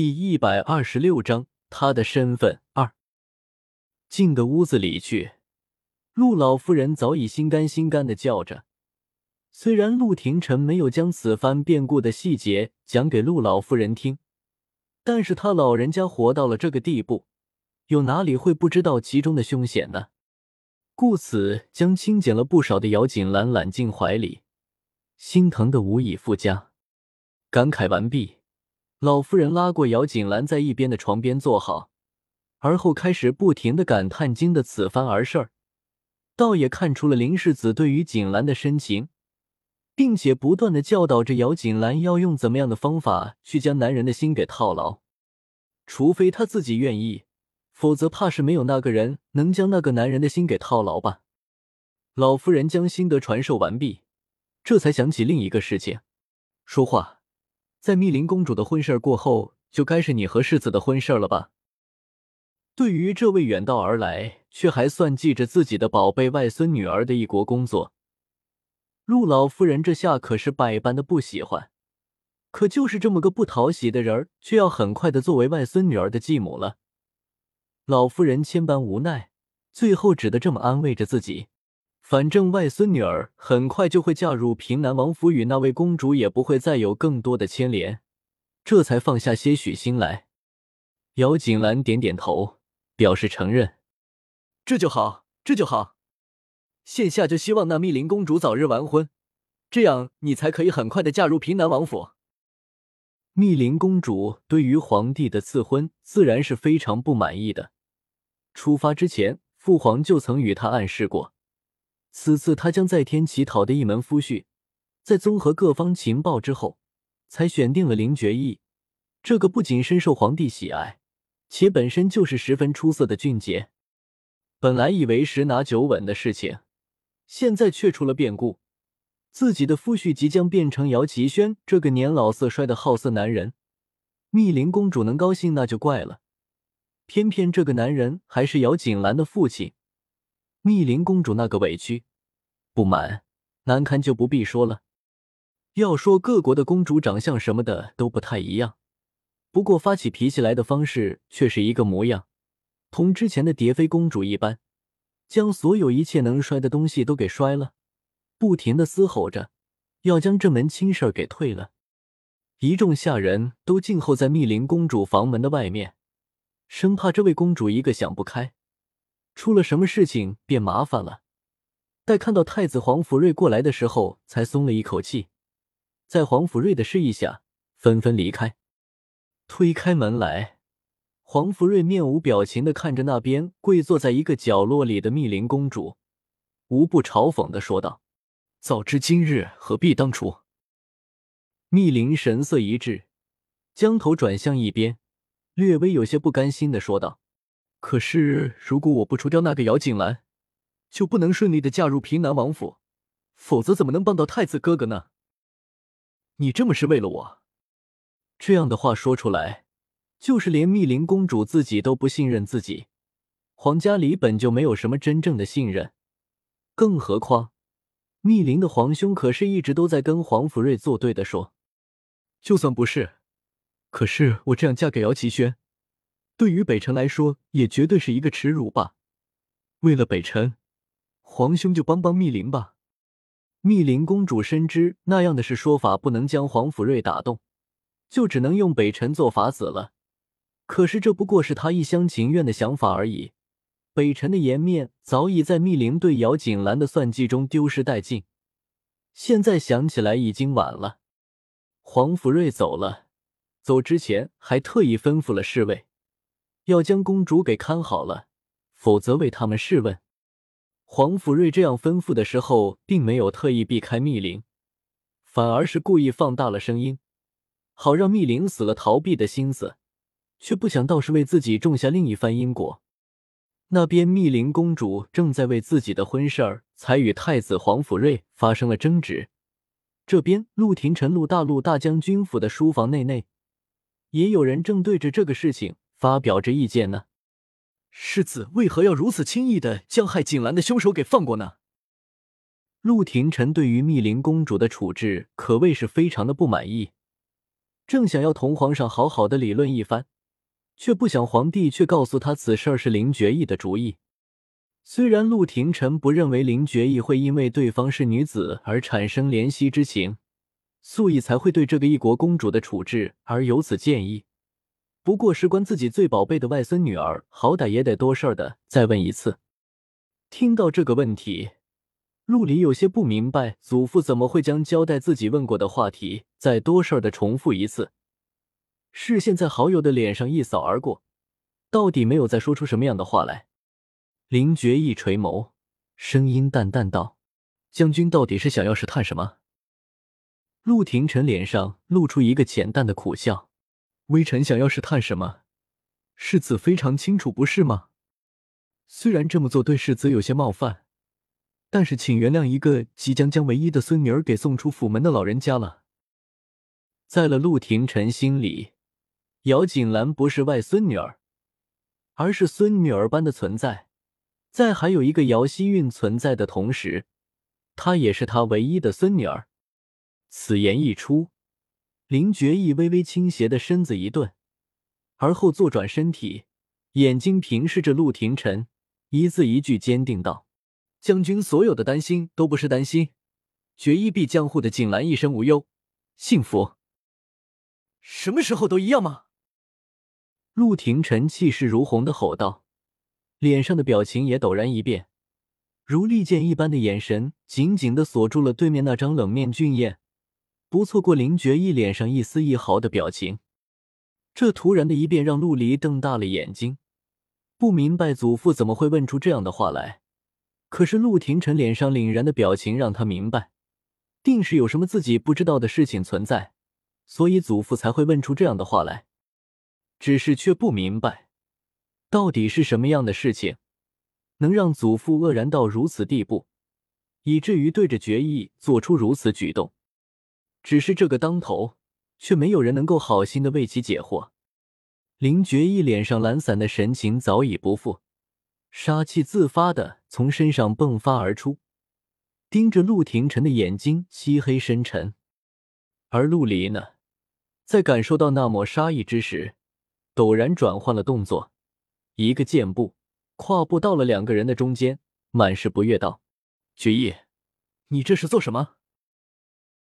第一百二十六章他的身份二。进的屋子里去，陆老夫人早已心甘心甘的叫着。虽然陆廷臣没有将此番变故的细节讲给陆老夫人听，但是他老人家活到了这个地步，又哪里会不知道其中的凶险呢？故此，将清减了不少的姚锦兰揽进怀里，心疼的无以复加。感慨完毕。老夫人拉过姚锦兰，在一边的床边坐好，而后开始不停的感叹经的此番儿事儿，倒也看出了林世子对于锦兰的深情，并且不断的教导着姚锦兰要用怎么样的方法去将男人的心给套牢，除非他自己愿意，否则怕是没有那个人能将那个男人的心给套牢吧。老夫人将心得传授完毕，这才想起另一个事情，说话。在密林公主的婚事过后，就该是你和世子的婚事了吧？对于这位远道而来却还算记着自己的宝贝外孙女儿的一国工作，陆老夫人这下可是百般的不喜欢。可就是这么个不讨喜的人儿，却要很快的作为外孙女儿的继母了。老夫人千般无奈，最后只得这么安慰着自己。反正外孙女儿很快就会嫁入平南王府，与那位公主也不会再有更多的牵连，这才放下些许心来。姚锦兰点点头，表示承认。这就好，这就好。现下就希望那密林公主早日完婚，这样你才可以很快的嫁入平南王府。密林公主对于皇帝的赐婚自然是非常不满意的。出发之前，父皇就曾与她暗示过。此次他将在天乞讨的一门夫婿，在综合各方情报之后，才选定了林觉义。这个不仅深受皇帝喜爱，且本身就是十分出色的俊杰。本来以为十拿九稳的事情，现在却出了变故。自己的夫婿即将变成姚齐轩这个年老色衰的好色男人，密林公主能高兴那就怪了。偏偏这个男人还是姚锦兰的父亲。密林公主那个委屈、不满、难堪就不必说了。要说各国的公主长相什么的都不太一样，不过发起脾气来的方式却是一个模样，同之前的蝶妃公主一般，将所有一切能摔的东西都给摔了，不停的嘶吼着要将这门亲事给退了。一众下人都静候在密林公主房门的外面，生怕这位公主一个想不开。出了什么事情便麻烦了。待看到太子黄福瑞过来的时候，才松了一口气。在黄福瑞的示意下，纷纷离开。推开门来，黄福瑞面无表情的看着那边跪坐在一个角落里的密林公主，无不嘲讽的说道：“早知今日，何必当初？”密林神色一滞，将头转向一边，略微有些不甘心的说道。可是，如果我不除掉那个姚锦兰，就不能顺利的嫁入平南王府，否则怎么能帮到太子哥哥呢？你这么是为了我？这样的话说出来，就是连密林公主自己都不信任自己，皇家里本就没有什么真正的信任，更何况密林的皇兄可是一直都在跟黄福瑞作对的说，就算不是，可是我这样嫁给姚齐轩。对于北辰来说，也绝对是一个耻辱吧。为了北辰，皇兄就帮帮密林吧。密林公主深知那样的是说法不能将黄甫瑞打动，就只能用北辰做法子了。可是这不过是他一厢情愿的想法而已。北辰的颜面早已在密林对姚锦兰的算计中丢失殆尽，现在想起来已经晚了。黄甫瑞走了，走之前还特意吩咐了侍卫。要将公主给看好了，否则为他们试问。黄甫瑞这样吩咐的时候，并没有特意避开密林，反而是故意放大了声音，好让密林死了逃避的心思，却不想倒是为自己种下另一番因果。那边密林公主正在为自己的婚事儿，才与太子黄甫瑞发生了争执。这边陆廷臣、陆大陆大将军府的书房内内，也有人正对着这个事情。发表着意见呢，世子为何要如此轻易的将害锦兰的凶手给放过呢？陆廷臣对于密林公主的处置可谓是非常的不满意。正想要同皇上好好的理论一番，却不想皇帝却告诉他此事是林觉意的主意。虽然陆廷臣不认为林觉意会因为对方是女子而产生怜惜之情，所以才会对这个异国公主的处置而有此建议。不过事关自己最宝贝的外孙女儿，好歹也得多事儿的再问一次。听到这个问题，陆离有些不明白，祖父怎么会将交代自己问过的话题再多事儿的重复一次？视线在好友的脸上一扫而过，到底没有再说出什么样的话来。林觉一垂眸，声音淡淡道：“将军到底是想要试探什么？”陆廷臣脸上露出一个浅淡的苦笑：“微臣想要试探什么？世子非常清楚，不是吗？虽然这么做对世子有些冒犯，但是请原谅一个即将将唯一的孙女儿给送出府门的老人家了。”在了陆廷臣心里，姚锦兰不是外孙女儿，而是孙女儿般的存在。在还有一个姚希韵存在的同时，她也是他唯一的孙女儿。此言一出，林觉意微微倾斜的身子一顿，而后坐转身体，眼睛平视着陆廷臣，一字一句坚定道：“将军所有的担心都不是担心，决意必将护的锦兰一生无忧，幸福。什么时候都一样吗？”陆廷臣气势如虹的吼道。脸上的表情也陡然一变，如利剑一般的眼神紧紧的锁住了对面那张冷面俊彦，不错过林觉意脸上一丝一毫的表情。这突然的一变让陆离瞪大了眼睛，不明白祖父怎么会问出这样的话来。可是陆廷臣脸上凛然的表情让他明白，定是有什么自己不知道的事情存在，所以祖父才会问出这样的话来。只是却不明白。到底是什么样的事情，能让祖父愕然到如此地步，以至于对着决意做出如此举动？只是这个当头，却没有人能够好心的为其解惑。林觉意脸上懒散的神情早已不复，杀气自发的从身上迸发而出，盯着陆廷臣的眼睛，漆黑深沉。而陆离呢，在感受到那抹杀意之时，陡然转换了动作。一个箭步，跨步到了两个人的中间，满是不悦道：“觉意，你这是做什么？”